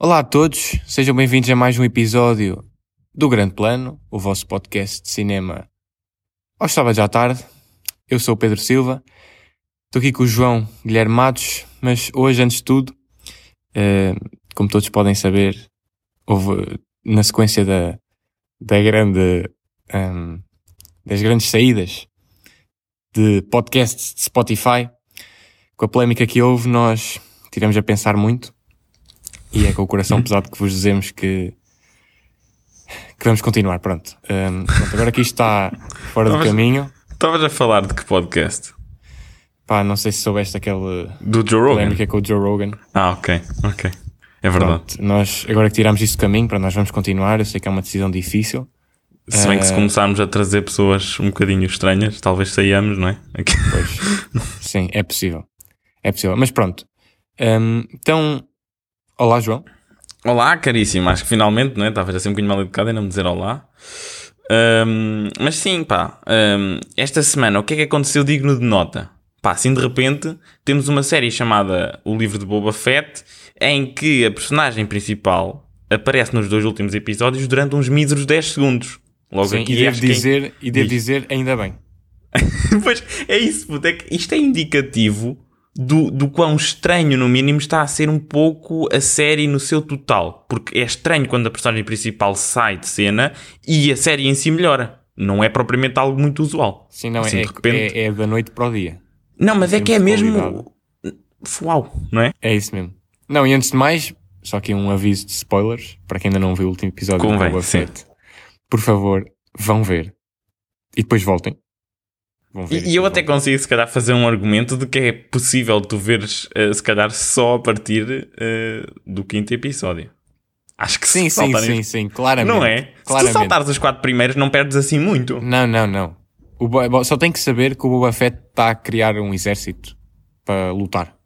Olá a todos, sejam bem-vindos a mais um episódio do Grande Plano, o vosso podcast de cinema aos sábados à tarde. Eu sou o Pedro Silva, estou aqui com o João Guilherme Matos, mas hoje, antes de tudo, eh, como todos podem saber, houve na sequência da, da grande, ehm, das grandes saídas de podcasts de Spotify, com a polémica que houve, nós tivemos a pensar muito e é com o coração pesado que vos dizemos que, que vamos continuar. Pronto. Um, pronto agora que isto está fora do caminho. Estavas a falar de que podcast? Pá, não sei se soubeste aquele. Do Joe Rogan? Polémica com o Joe Rogan. Ah, ok, ok. É verdade. Pronto, nós, agora que tiramos isso do caminho, para nós vamos continuar. Eu sei que é uma decisão difícil. Se bem que se começarmos a trazer pessoas um bocadinho estranhas, talvez saiamos, não é? Sim, é possível. É possível. Mas pronto. Um, então, olá, João. Olá, caríssimo. Acho que finalmente, não é? Estavas assim um bocadinho mal educado em não me dizer olá. Um, mas sim, pá. Um, esta semana, o que é que aconteceu digno de nota? Pá, assim de repente, temos uma série chamada O Livro de Boba Fett, em que a personagem principal aparece nos dois últimos episódios durante uns míseros 10 segundos. Logo Sim, aqui, e devo, dizer, que... e devo dizer, ainda bem. pois é isso, puto, é que isto é indicativo do, do quão estranho, no mínimo, está a ser um pouco a série no seu total. Porque é estranho quando a personagem principal sai de cena e a série em si melhora. Não é propriamente algo muito usual. Sim, não, assim, é, repente... é, é, da noite para o dia. Não, mas é que é mesmo. Uau, não é? É isso mesmo. Não, e antes de mais, só aqui um aviso de spoilers para quem ainda não viu o último episódio Convém, do Boba Fett por favor, vão ver. E depois voltem. e, e eu até consigo, se calhar, fazer um argumento de que é possível tu veres, uh, se calhar, só a partir uh, do quinto episódio. Acho que sim, sim, sim, sim, claramente. Não é? Claramente. Se tu saltares os quatro primeiros, não perdes assim muito. Não, não, não. O só tem que saber que o Boba Fett está a criar um exército para lutar.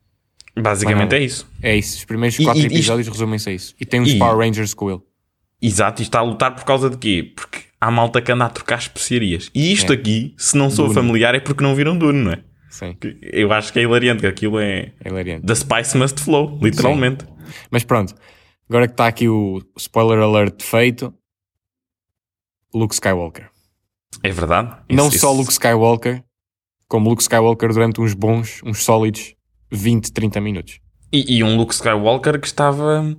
Basicamente é isso. É isso. Os primeiros quatro e, episódios resumem-se a isso. E tem uns e, Power Rangers com ele. Exato, e está a lutar por causa de quê? Porque há malta que anda a trocar especiarias. E isto é. aqui, se não sou familiar, é porque não viram Dune, não é? Sim. Eu acho que é hilariante, que aquilo é. é hilariante. The Spice Must Flow, literalmente. Sim. Mas pronto, agora que está aqui o spoiler alert feito, Luke Skywalker. É verdade. Não isso, só isso... Luke Skywalker, como Luke Skywalker durante uns bons, uns sólidos 20, 30 minutos. E, e um Luke Skywalker que estava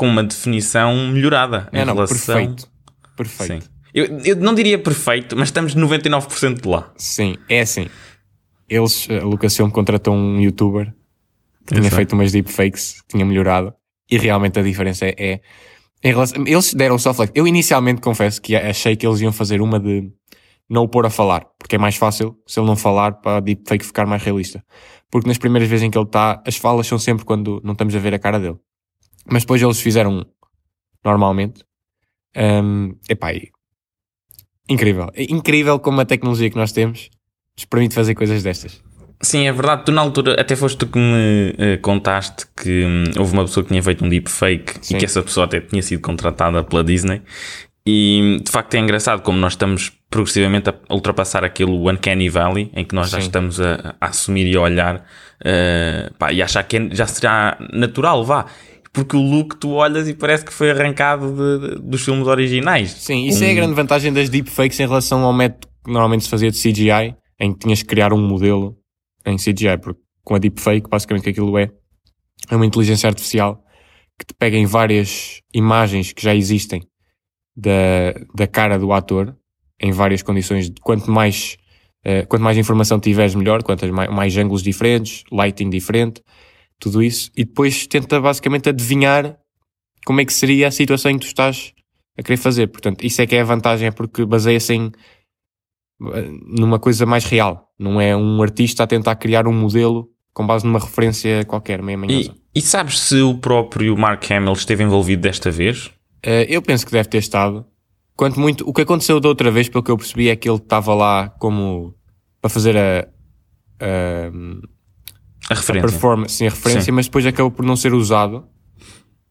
com uma definição melhorada em é, não, relação... Perfeito. Perfeito. Sim. Eu, eu não diria perfeito, mas estamos 99% de lá. Sim, é assim. Eles, a Lucasfilm contratou um youtuber que tinha feito umas deepfakes, tinha melhorado, e realmente a diferença é, é em relação, eles deram só flex. Eu inicialmente confesso que achei que eles iam fazer uma de não o pôr a falar, porque é mais fácil se ele não falar para a deepfake ficar mais realista. Porque nas primeiras vezes em que ele está, as falas são sempre quando não estamos a ver a cara dele. Mas depois eles fizeram normalmente. Um, epá, incrível. É incrível como a tecnologia que nós temos nos permite fazer coisas destas. Sim, é verdade. Tu na altura até foste tu que me uh, contaste que um, houve uma pessoa que tinha feito um deepfake Sim. e que essa pessoa até tinha sido contratada pela Disney. E de facto é engraçado como nós estamos progressivamente a ultrapassar aquele Uncanny Valley em que nós Sim. já estamos a, a, assumir e a olhar uh, pá, e achar que é, já será natural, vá porque o look tu olhas e parece que foi arrancado de, de, dos filmes originais. Sim, isso um... é a grande vantagem das deepfakes em relação ao método que normalmente se fazia de CGI, em que tinhas que criar um modelo em CGI, porque com a deepfake, basicamente aquilo é, é uma inteligência artificial que te pega em várias imagens que já existem da, da cara do ator, em várias condições, quanto mais, uh, quanto mais informação tiveres, melhor, quanto mais, mais ângulos diferentes, lighting diferente, tudo isso, e depois tenta basicamente adivinhar como é que seria a situação em que tu estás a querer fazer. Portanto, isso é que é a vantagem, é porque baseia-se em numa coisa mais real. Não é um artista a tentar criar um modelo com base numa referência qualquer, meio e, e sabes se o próprio Mark Hamill esteve envolvido desta vez? Uh, eu penso que deve ter estado. Quanto muito, o que aconteceu da outra vez, pelo que eu percebi, é que ele estava lá como para fazer a, a a referência. A performance, sim, a referência, sim. mas depois acabou por não ser usado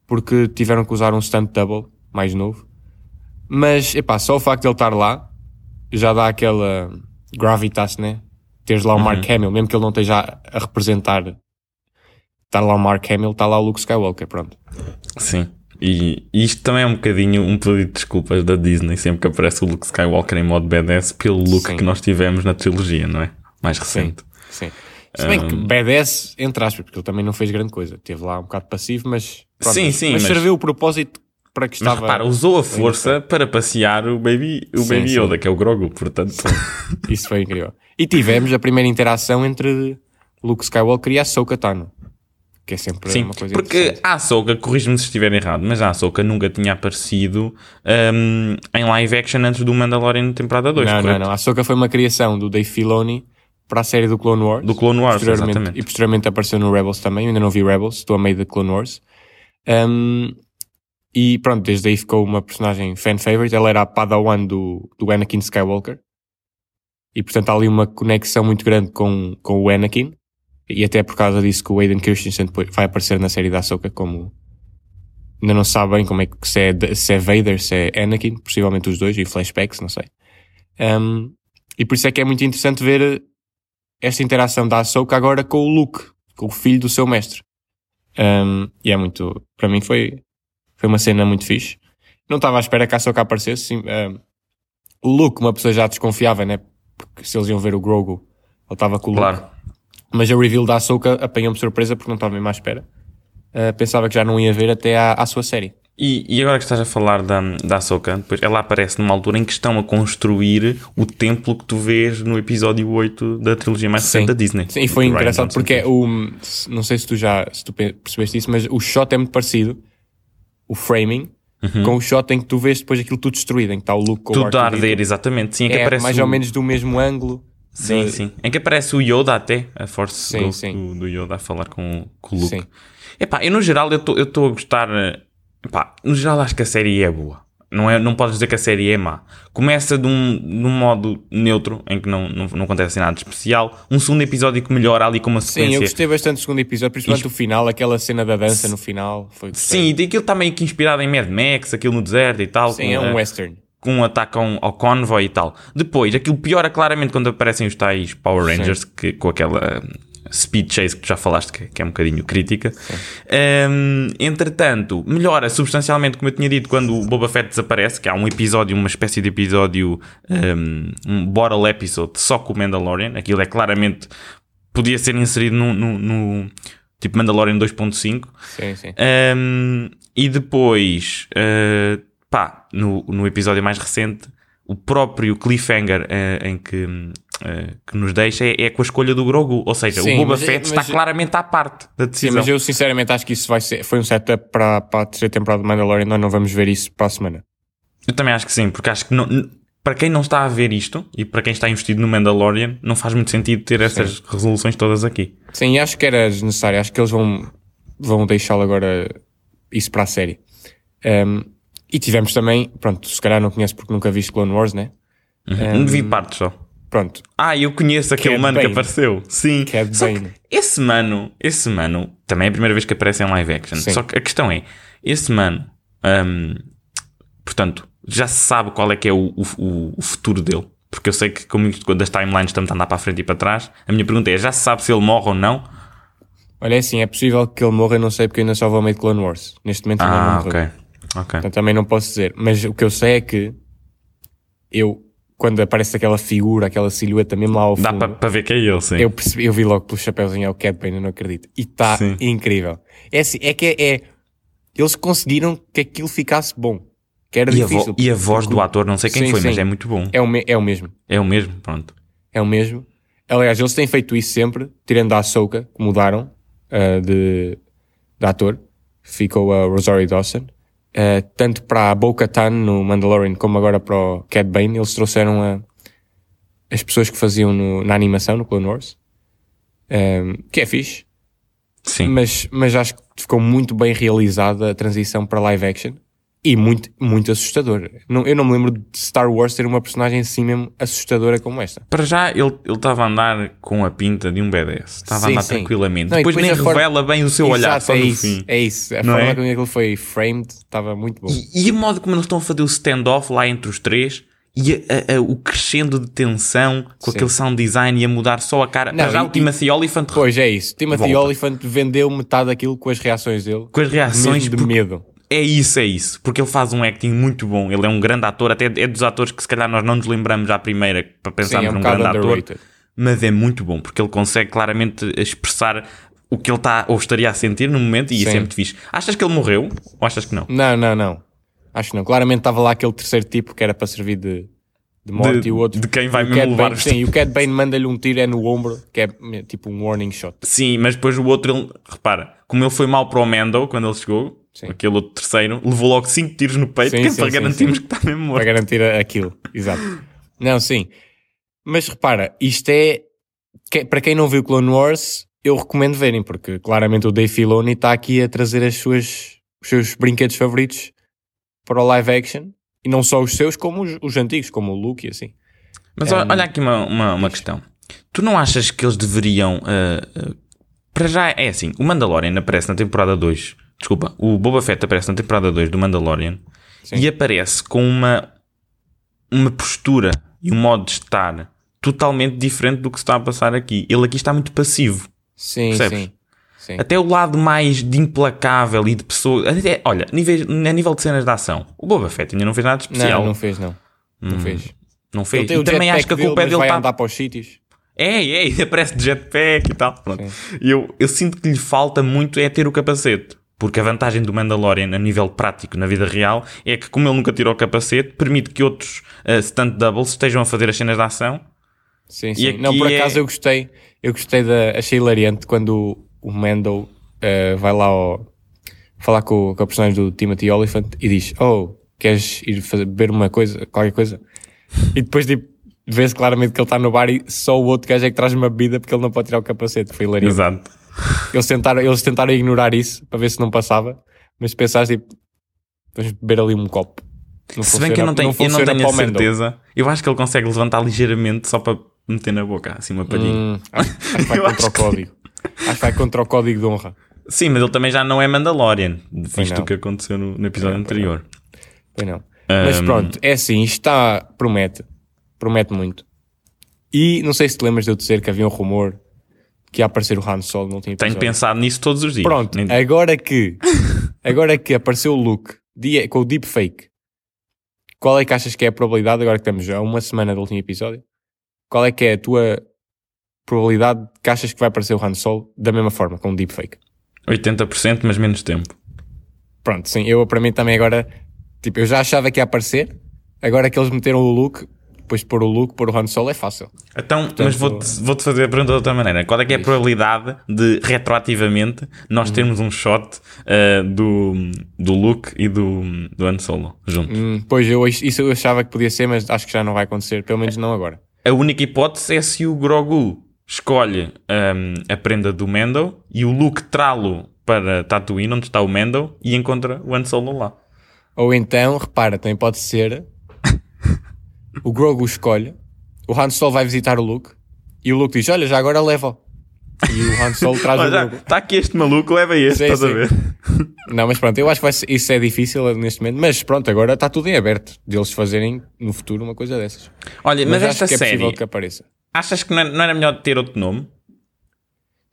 porque tiveram que usar um stunt double mais novo. Mas, epá, só o facto de ele estar lá já dá aquela gravitas, né? Teres lá o Mark Uhum. Hamill, mesmo que ele não esteja a representar. Está lá o Mark Hamill, está lá o Luke Skywalker, pronto. Sim. E isto também é um bocadinho um pedido de desculpas da Disney sempre que aparece o Luke Skywalker em modo badass pelo look Sim. que nós tivemos na trilogia, não é? Mais recente. Sim. Se bem que BDS, entre aspas, porque ele também não fez grande coisa. Teve lá um bocado passivo, mas. pronto, Sim, mas- sim, Mas mas- serviu o propósito para que Mas estava. repara, usou a força para passear o Baby, o Sim, baby sim. Yoda, que é o Grogu, portanto. Isso foi incrível. E tivemos a primeira interação entre Luke Skywalker e a Ahsoka Tano. Que é sempre Sim, uma coisa porque a Ahsoka, corrijo-me se estiver errado, mas a Ahsoka nunca tinha aparecido hum, em live action antes do Mandalorian temporada 2, Não, não, correto? não. A Ahsoka foi uma criação do Dave Filoni para a série do Clone Wars. Do Clone Wars, posteriormente, exatamente. E posteriormente apareceu no Rebels também. Eu ainda não vi Rebels, estou a meio da Clone Wars. Um, e pronto, desde aí ficou uma personagem fan favorite. Ela era a padawan do, do Anakin Skywalker. E portanto há ali uma conexão muito grande com, com o Anakin. E até por causa disso que o Aiden Christensen vai aparecer na série da Ahsoka como... Ainda não se sabe bem como é que se é, se é Vader, se é Anakin, possivelmente os dois, e flashbacks, não sei. Um, e por isso é que é muito interessante ver esta interação da Ahsoka agora com o Luke, com o filho do seu mestre. Um, e é muito, para mim foi, foi uma cena muito fixe. Não estava à espera que a Ahsoka aparecesse. Sim, um, o Luke, uma pessoa já desconfiava, né? Porque se eles iam ver o Grogu, ele estava com o Luke. Claro. Mas a reveal da Ahsoka apanhou-me surpresa porque não estava mesmo à espera. Uh, pensava que já não ia ver até à, à sua série. E, e agora que estás a falar da, da Ahsoka, depois ela aparece numa altura em que estão a construir o templo que tu vês no episódio 8 da trilogia mais recente da Disney. Sim, e foi Ryan engraçado Johnson. porque é o, não sei se tu já se tu pe- percebeste isso, mas o shot é muito parecido, o framing, com o shot em que tu vês depois aquilo tudo destruído, em que está o Luke com o Tudo a R2D2. arder, exatamente. Sim, em que É aparece mais o... ou menos do mesmo ângulo. Sim, de- sim. Em que aparece o Yoda até, a Force Sim, sim. Do, do Yoda a falar com, com o Luke. Sim. Epá, eu no geral eu estou a gostar. Epá, no geral acho que a série é boa. Não, é, não podes dizer que a série é má. Começa de um, de um modo neutro, em que não, não, não acontece nada de especial. Um segundo episódio que melhora ali com uma Sim, sequência. eu gostei bastante do segundo episódio, principalmente o final, aquela cena da dança no final. Foi Sim, e aquilo está meio que inspirado em Mad Max, aquilo no deserto e tal. Sim, é um western. com um ataque ao, convoy e tal. Depois, aquilo piora claramente quando aparecem os tais Power Rangers, que, com aquela speed chase que tu já falaste, que, que é um bocadinho crítica. Hum, entretanto, melhora substancialmente, como eu tinha dito, quando o Boba Fett desaparece, que há um episódio, uma espécie de episódio, hum, um bottle episode só com o Mandalorian. Aquilo é claramente, podia ser inserido no, no, no tipo Mandalorian 2.5. Sim, sim. Um, e depois, uh, pá, no, no episódio mais recente, o próprio cliffhanger uh, em que, que nos deixa é, é com a escolha do Grogu. Ou seja, Sim, o Boba mas é- Fett está mas- claramente à parte da Sim, decisão. mas eu sinceramente acho que isso vai ser, foi um setup para, para a terceira temporada de Mandalorian. Nós não vamos ver isso para a semana. Eu também acho que sim, porque acho que não- para quem não está a ver isto e para quem está investido no Mandalorian, não faz muito sentido ter essas resoluções todas aqui. Sim, acho que era desnecessário. Acho que eles vão, vão deixá-lo agora isso para a série. Um, e tivemos também, pronto, se calhar não conheces porque nunca viste Clone Wars, né? Não vi partes só. Pronto, Ah, eu conheço aquele Cad mano que Bane. apareceu. Sim. Cad Só Bane. esse mano, esse mano, também é a primeira vez que aparece em live action. Sim. Só que a questão é, esse mano, hum, portanto, já se sabe qual é que é o, o, o futuro dele. Porque eu sei que, como das timelines estamos a andar para a frente e para trás, a minha pergunta é: já se sabe se ele morre ou não? olha é assim, é possível que ele morra, eu não sei porque eu ainda só vou ao meio de Clone Wars. Neste momento ainda não Ah, morreu. ok. Ok. Portanto, também não posso dizer. Mas o que eu sei é que eu, quando aparece aquela figura, aquela silhueta mesmo lá ao Dá fundo, para para ver que é ele, sim. eu, percebi, eu vi logo pelo chapéuzinho ao Cad Bane, eu não acredito. E está incrível. É assim, é que é, é- Eles conseguiram que aquilo ficasse bom. Que era E a, difícil. e a voz do ator, não sei quem Sim, foi, mas sim. é muito bom. É o, é o mesmo. É o mesmo, pronto. É o mesmo. Aliás, eles têm feito isso sempre, tirando a Ahsoka, que mudaram ah, de, de ator. Ficou a Rosario Dawson. Ah, tanto para a Bo-Katan no Mandalorian como agora para o Cad Bane, eles trouxeram a, as pessoas que faziam no- na animação, no Clone Wars. Ah, que é fixe. Sim. Mas, mas acho que ficou muito bem realizada a transição para live action. E muito, muito assustador. Não, eu não me lembro de Star Wars ter uma personagem assim mesmo assustadora como esta. Para já, ele ele estava a andar com a pinta de um BDS. Estava a andar sim. tranquilamente. Não, e depois, nem a forma- revela bem o seu olhar Exato, só é no isso, fim. É isso. A Não forma é? como aquilo foi framed estava muito bom. E, e o modo como eles estão a fazer o stand-off lá entre os três, e a- a- o crescendo de tensão com Sim. aquele sound design e a mudar só a cara. Não, Mas já o Timothy Oliphant Pois é isso. Timothy. Oliphant vendeu metade daquilo com as reações dele. com as reações de medo. É isso, é isso. Porque ele faz um acting muito bom. Ele é um grande ator, até é dos atores que se calhar nós não nos lembramos à primeira para Sim, pensarmos é um num grande ator. underrated. Mas é muito bom, porque ele consegue claramente expressar o que ele está ou estaria a sentir no momento e isso Sim. é muito fixe. Achas que ele morreu? Ou achas que não? Não, não, não. Acho que não. Claramente estava lá aquele terceiro tipo que era para servir de, de morte De- e o outro. de quem vai mesmo levar Bane- Sim, e o Cad Bane manda-lhe um tiro é no ombro, que é tipo um warning shot. Sim, mas depois o outro, ele, repara, como ele foi mal para o Mendo quando ele chegou, Sim. aquele outro terceiro, levou logo 5 tiros no peito Sim, que sim, para garantirmos que está mesmo morto. Para garantir aquilo. Exato. Não, sim. Mas repara, isto é. que- para quem não viu Clone Wars, eu recomendo verem, porque claramente o Dave Filoni está aqui a trazer as suas, os seus brinquedos favoritos para o live action. E não só os seus, como os, os antigos, como o Luke e assim. Mas olha, olha aqui uma, uma, uma questão. Tu não achas que eles deveriam. ah, ah, para já é assim: o Mandalorian aparece na temporada 2. Desculpa, o Boba Fett aparece na temporada 2 do Mandalorian Sim. e aparece com uma, uma postura e um modo de estar totalmente diferente do que se está a passar aqui. Ele aqui está muito passivo. Sim, Percebes? sim. sim. Até o lado mais de implacável e de pessoa. até- olha, níveis, a nível de cenas de ação, o Boba Fett ainda não fez nada de especial. Não, não fez, não. Não Hum, fez. Não fez. Ele E também acho que a culpa é dele vai estar. andar para os sítios. É, é, e aparece de jetpack e tal. Pronto. Eu, eu sinto que lhe falta muito é ter o capacete. Porque a vantagem do Mandalorian a nível prático na vida real é que, como ele nunca tirou o capacete, permite que outros uh, stunt doubles estejam a fazer as cenas de ação. Sim, sim. Não, por é- acaso eu gostei. Eu gostei da. Achei hilariante quando o, Mando eh, vai lá ao, falar com, com a personagem do Timothy Oliphant e diz: Oh, queres ir fazer, beber uma coisa, qualquer coisa? E depois tipo, vê-se claramente que ele está no bar e só o outro gajo é que traz uma bebida porque ele não pode tirar o capacete. Foi hilariante. Exato. Eles tentaram, eles tentaram ignorar isso para ver se não passava, mas se pensares tipo, vamos beber ali um copo. Não Se bem que eu não tenho, eu não tenho a certeza, eu acho que ele consegue levantar ligeiramente só para meter na boca, assim uma palhinha. Hum, acho, acho que vai contra o código. Acho que vai contra o código de honra. Sim, mas ele também já não é Mandalorian, visto não. o que aconteceu no, no episódio anterior. Pois não. Mas pronto, é assim, isto está. Promete. Promete muito. E não sei se te lembras de eu dizer que havia um rumor que ia aparecer o Han Solo no último Tenho episódio. pensado nisso todos os dias. Pronto, Nem- agora que. agora que apareceu o Luke com o deepfake, qual é que achas que é a probabilidade, agora que estamos a uma semana do último episódio, qual é que é a tua probabilidade que achas que vai aparecer o Han Solo da mesma forma, com o deepfake? 80%, mas menos tempo. Pronto, sim, eu para mim também agora, tipo, eu já achava que ia aparecer, agora que eles meteram o look, depois de pôr o look, pôr o Han Solo é fácil. Então, mas vou-te vou-te fazer a pergunta de outra maneira. Qual é que é a probabilidade de, retroativamente, nós termos um shot uh, do, do Luke e do, do Han Solo juntos? Hum, pois eu, isso eu achava que podia ser, mas acho que já não vai acontecer, pelo menos não agora. A única hipótese é se o Grogu escolhe um, a prenda do Mando e o Luke trá-lo para Tatooine, onde está o Mando, e encontra o Han Solo lá. Ou então, repara, também pode ser o Grogu escolhe, o Han Solo vai visitar o Luke e o Luke diz: Olha, já agora leva. E o Han Solo traz o Olha, Grogu. está aqui este maluco, leva este, Sim, estás a sim. ver? Não, mas pronto, eu acho que isso é difícil neste momento, mas pronto, agora está tudo em aberto deles fazerem no futuro uma coisa dessas. Olha, mas, acho esta que é possível série, que apareça. achas que não era, não era melhor ter outro nome?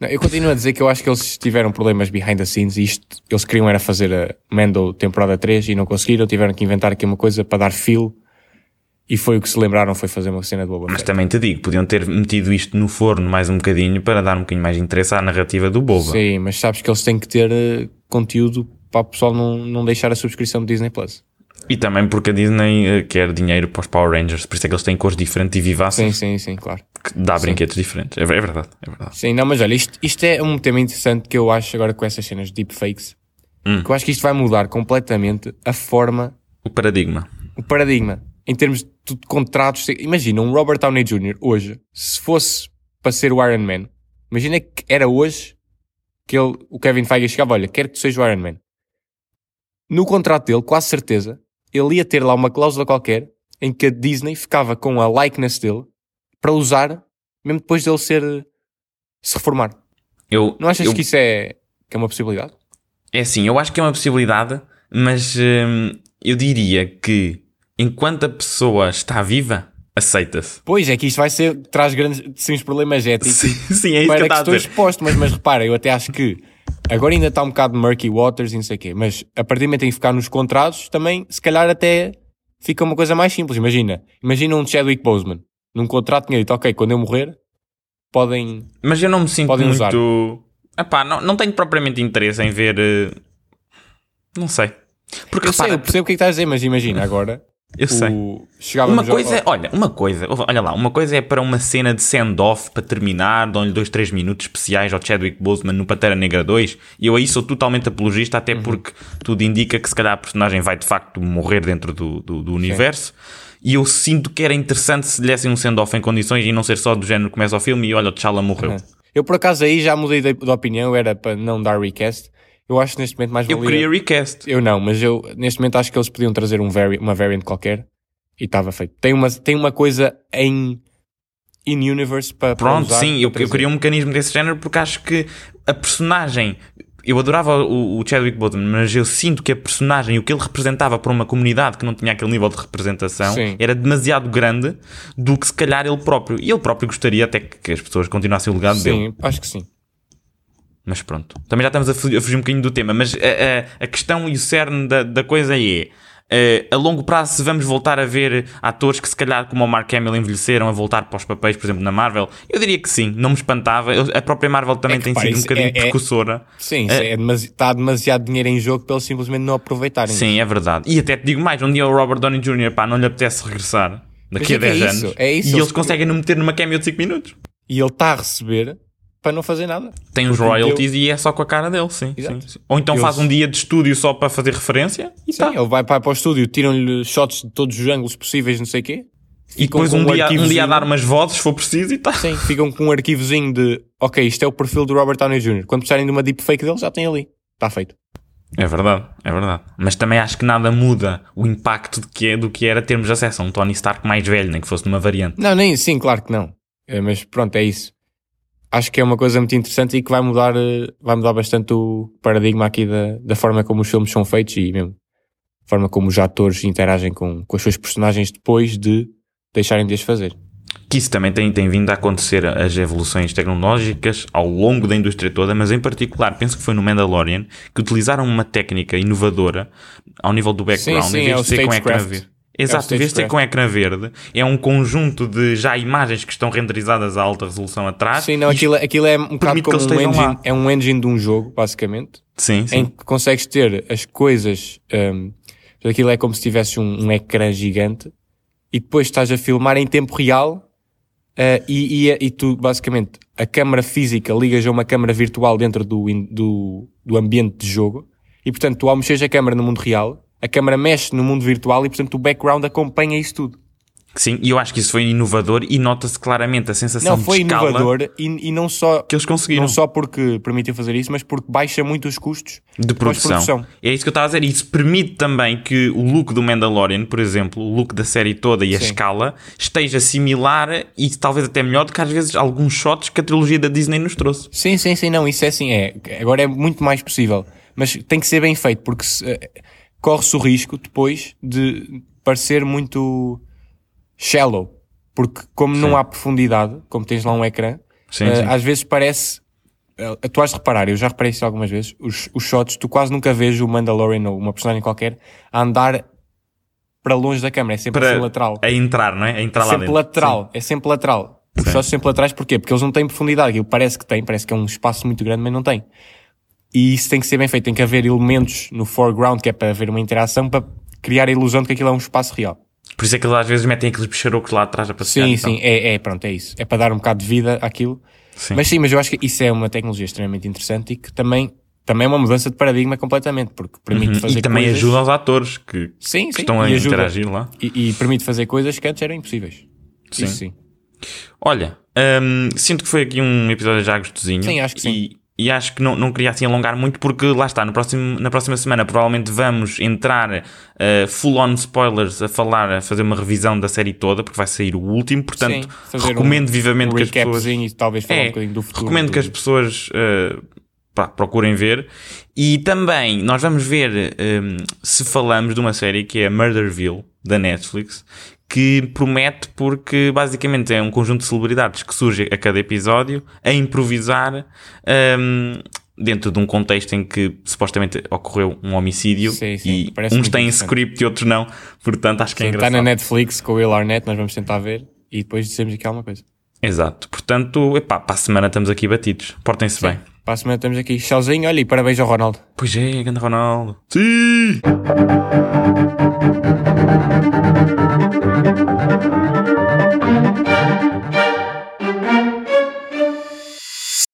Não, eu continuo a dizer que eu acho que eles tiveram problemas behind the scenes e isto, eles queriam era fazer a Mando temporada 3 e não conseguiram, tiveram que inventar aqui uma coisa para dar feel e foi o que se lembraram, foi fazer uma cena de Boba Mas Fett. também te digo, podiam ter metido isto no forno mais um bocadinho para dar um bocadinho mais de interesse à narrativa do Boba. Sim, mas sabes que eles têm que ter eh, conteúdo para o pessoal não, não deixar a subscrição do Disney Plus. E também porque a Disney eh, quer dinheiro para os Power Rangers, por isso é que eles têm cores diferentes e Sim, vivaces sim, sim, claro. que dá brinquedos diferentes. É, é verdade, é verdade. Sim, não, mas olha, isto, isto é um tema interessante que eu acho agora com essas cenas de deepfakes, Hum. que eu acho que isto vai mudar completamente a forma O paradigma. o paradigma em termos de, contratos. Imagina um Robert Downey Jr. hoje, se fosse para ser o Iron Man, imagina que era hoje que ele, o Kevin Feige chegava: Olha, quero que tu sejas o Iron Man. No contrato dele, quase certeza, ele ia ter lá uma cláusula qualquer em que a Disney ficava com a likeness dele para usar mesmo depois dele ser se reformar. Eu, Não achas eu- que isso é, que é uma possibilidade? É assim, eu acho que é uma possibilidade, mas hum, eu diria que enquanto a pessoa está viva, aceita-se. Pois é que isto vai ser, traz grandes sim, problemas éticos. Sim, sim, é isso para que eu que estava a estou dizer. exposto, mas, mas repara, eu até acho que agora ainda está um bocado murky waters e não sei o quê, mas a partir do momento em que ficar nos contratos, também, se calhar até fica uma coisa mais simples. Imagina, imagina um Chadwick Boseman, num contrato tinha dito, ok, quando eu morrer, podem... Mas eu não me sinto Podem usar. muito. Epá, não, não tenho propriamente interesse em ver. eh, Não sei. Porque Eu sei, repara, eu percebo o que é que estás a dizer, mas imagina, agora... eu sei. o- Uma coisa ao- é, olha, uma coisa, olha lá, uma coisa é para uma cena de send-off para terminar, dão-lhe dois, três minutos especiais ao Chadwick Boseman no Pantera Negra 2, e eu aí sou totalmente apologista, Uhum. até porque tudo indica que se calhar a personagem vai de facto morrer dentro do, do, do universo, e eu sinto que era interessante se lhe dessem um send-off em condições e não ser só do género começa o filme e olha, o T'Challa morreu. Eu por acaso aí já mudei de, de opinião, era para não dar recast. Eu acho que neste momento mais Eu valia... queria recast. Eu não, mas eu neste momento acho que eles podiam trazer um vari, uma variant qualquer e estava feito. Tem uma, tem uma coisa em in-universe para Pronto, sim, eu, eu queria um mecanismo desse género porque acho que a personagem. Eu adorava o, o Chadwick Boseman, mas eu sinto que a personagem, o que ele representava para uma comunidade que não tinha aquele nível de representação, Sim. era demasiado grande do que se calhar ele próprio. E ele próprio gostaria até que, as pessoas continuassem o legado dele. Sim, acho que sim. Mas pronto. Também já estamos a, fu- a fugir um bocadinho do tema. Mas a, a- a questão e o cerne da, da coisa é. eh, a longo prazo, se vamos voltar a ver atores que, se calhar, como o Mark Hamill, envelheceram a voltar para os papéis, por exemplo, na Marvel, eu diria que sim, não me espantava. Eu- a própria Marvel também É tem pá, sido um isso bocadinho é- é- precursora. Sim, é. está demasiado dinheiro em jogo para eles simplesmente não aproveitarem. Sim, é verdade. E até te digo mais: um dia o Robert Downey Jr. Pá, não lhe apetece regressar daqui a Mas é que 10 é isso, anos. é isso, e eles- eles conseguem não meter numa cameo de 5 minutos. E ele está a receber para não fazer nada. Tem os royalties e é só com a cara dele, sim. Sim, sim. Ou então Eles- faz um dia de estúdio só para fazer referência e Sim, tá. ele vai para, para o estúdio, tiram-lhe shots de todos os ângulos possíveis, não sei o quê. E depois com um dia, um dia a dar umas vozes, se for preciso, e tá. Sim, ficam com um arquivozinho de ok, isto é o perfil do Robert Downey Jr. Quando precisarem de uma deepfake dele, já tem ali. Está feito. É verdade, é verdade. Mas também acho que nada muda o impacto de que é, do que era termos acesso a um Tony Stark mais velho, nem que fosse numa variante. Não, nem sim, claro que não. É, mas pronto, é isso. Acho que é uma coisa muito interessante e que vai mudar, eh, vai mudar bastante o paradigma aqui da, da forma como os filmes são feitos e mesmo a forma como os atores interagem com, com as suas personagens depois de deixarem de as fazer. Que isso também tem, tem vindo a acontecer as evoluções tecnológicas ao longo da indústria toda, mas em particular, penso que foi no Mandalorian que utilizaram uma técnica inovadora ao nível do background, sim, em vez é de ser com ecrã verde. Exato, ser stagecraft. com ecrã verde, é um conjunto de já imagens que estão renderizadas a alta resolução atrás. Sim, não, aquilo, aquilo é um bocado como um engine, lá. é um engine de um jogo, basicamente, sim, sim. em que consegues ter as coisas, um, aquilo é como se tivesse um, um ecrã gigante e depois estás a filmar em tempo real uh, e, e, e tu, basicamente, a câmara física ligas a uma câmara virtual dentro do, do, do ambiente de jogo e, portanto, tu ao mexeres a câmara no mundo real, a câmara mexe no mundo virtual e, portanto, o background acompanha isso tudo. Sim, e eu acho que isso foi inovador e nota-se claramente a sensação Não, foi de escala inovador e, e não só que eles conseguiram não só porque permitiu fazer isso, mas porque baixa muito os custos de produção. pós-produção. É isso que eu estava a dizer. Isso permite também que o look do Mandalorian, por exemplo, o look da série toda e a Sim. escala esteja similar e talvez até melhor do que às vezes alguns shots que a trilogia da Disney nos trouxe. Sim, sim, sim, não, isso é assim, é. Agora é muito mais possível. Mas tem que ser bem feito, porque se, eh, corre-se o risco depois de parecer muito shallow. Porque como não há profundidade, como tens lá um ecrã, Sim, eh, sim. às vezes parece. eh, tu has de reparar, eu já reparei isso algumas vezes, os, os shots, tu quase nunca vês o Mandalorian ou uma personagem qualquer a andar para longe da câmera, é sempre assim lateral. a entrar, não é? A entrar lá sempre dentro. lateral, é sempre lateral. Os Sim. shots sempre laterais, porquê? Porque eles não têm profundidade. Aquilo parece que tem, parece que é um espaço muito grande, mas não tem. E isso tem que ser bem feito. Tem que haver elementos no foreground, que é para haver uma interação, para criar a ilusão de que aquilo é um espaço real. Por isso é que eles às vezes metem aqueles bicharocos lá atrás a passear. Sim, então. sim, é, é, pronto, é isso. É para dar um bocado de vida àquilo. Sim. Mas sim, mas eu acho que isso é uma tecnologia extremamente interessante e que também, também é uma mudança de paradigma completamente, porque permite Uhum. fazer E também coisas... ajuda aos atores que, sim, que sim, estão a ajuda. interagir lá. E, e permite fazer coisas que antes eram impossíveis. Sim. Isso sim. Olha, hum, sinto que foi aqui um episódio já gostosinho. Sim, acho que sim. E, e acho que não, não queria assim alongar muito porque lá está, no próximo, na próxima semana provavelmente vamos entrar uh, full on spoilers a falar, a fazer uma revisão da série toda, porque vai sair o último, portanto Sim, recomendo um- vivamente um que as pessoas... e talvez falar É, um bocadinho do futuro. recomendo do- que as pessoas uh, pá, procurem ver. E também nós vamos ver um, se falamos de uma série que é Murderville, da Netflix, que promete porque basicamente é um conjunto de celebridades que surge a cada episódio a improvisar um, dentro de um contexto em que supostamente ocorreu um homicídio Sim, sim, e uns têm script e outros não. Portanto, acho que é Está engraçado. na Netflix com o Will Arnett, nós vamos tentar ver e depois dizemos aqui alguma coisa. Exato. Portanto, epá, para a semana estamos aqui batidos. Portem-se bem. Para a semana estamos aqui. Tchauzinho, olha e parabéns ao Ronaldo. Pois é, grande Ronaldo. Sim! Thank you.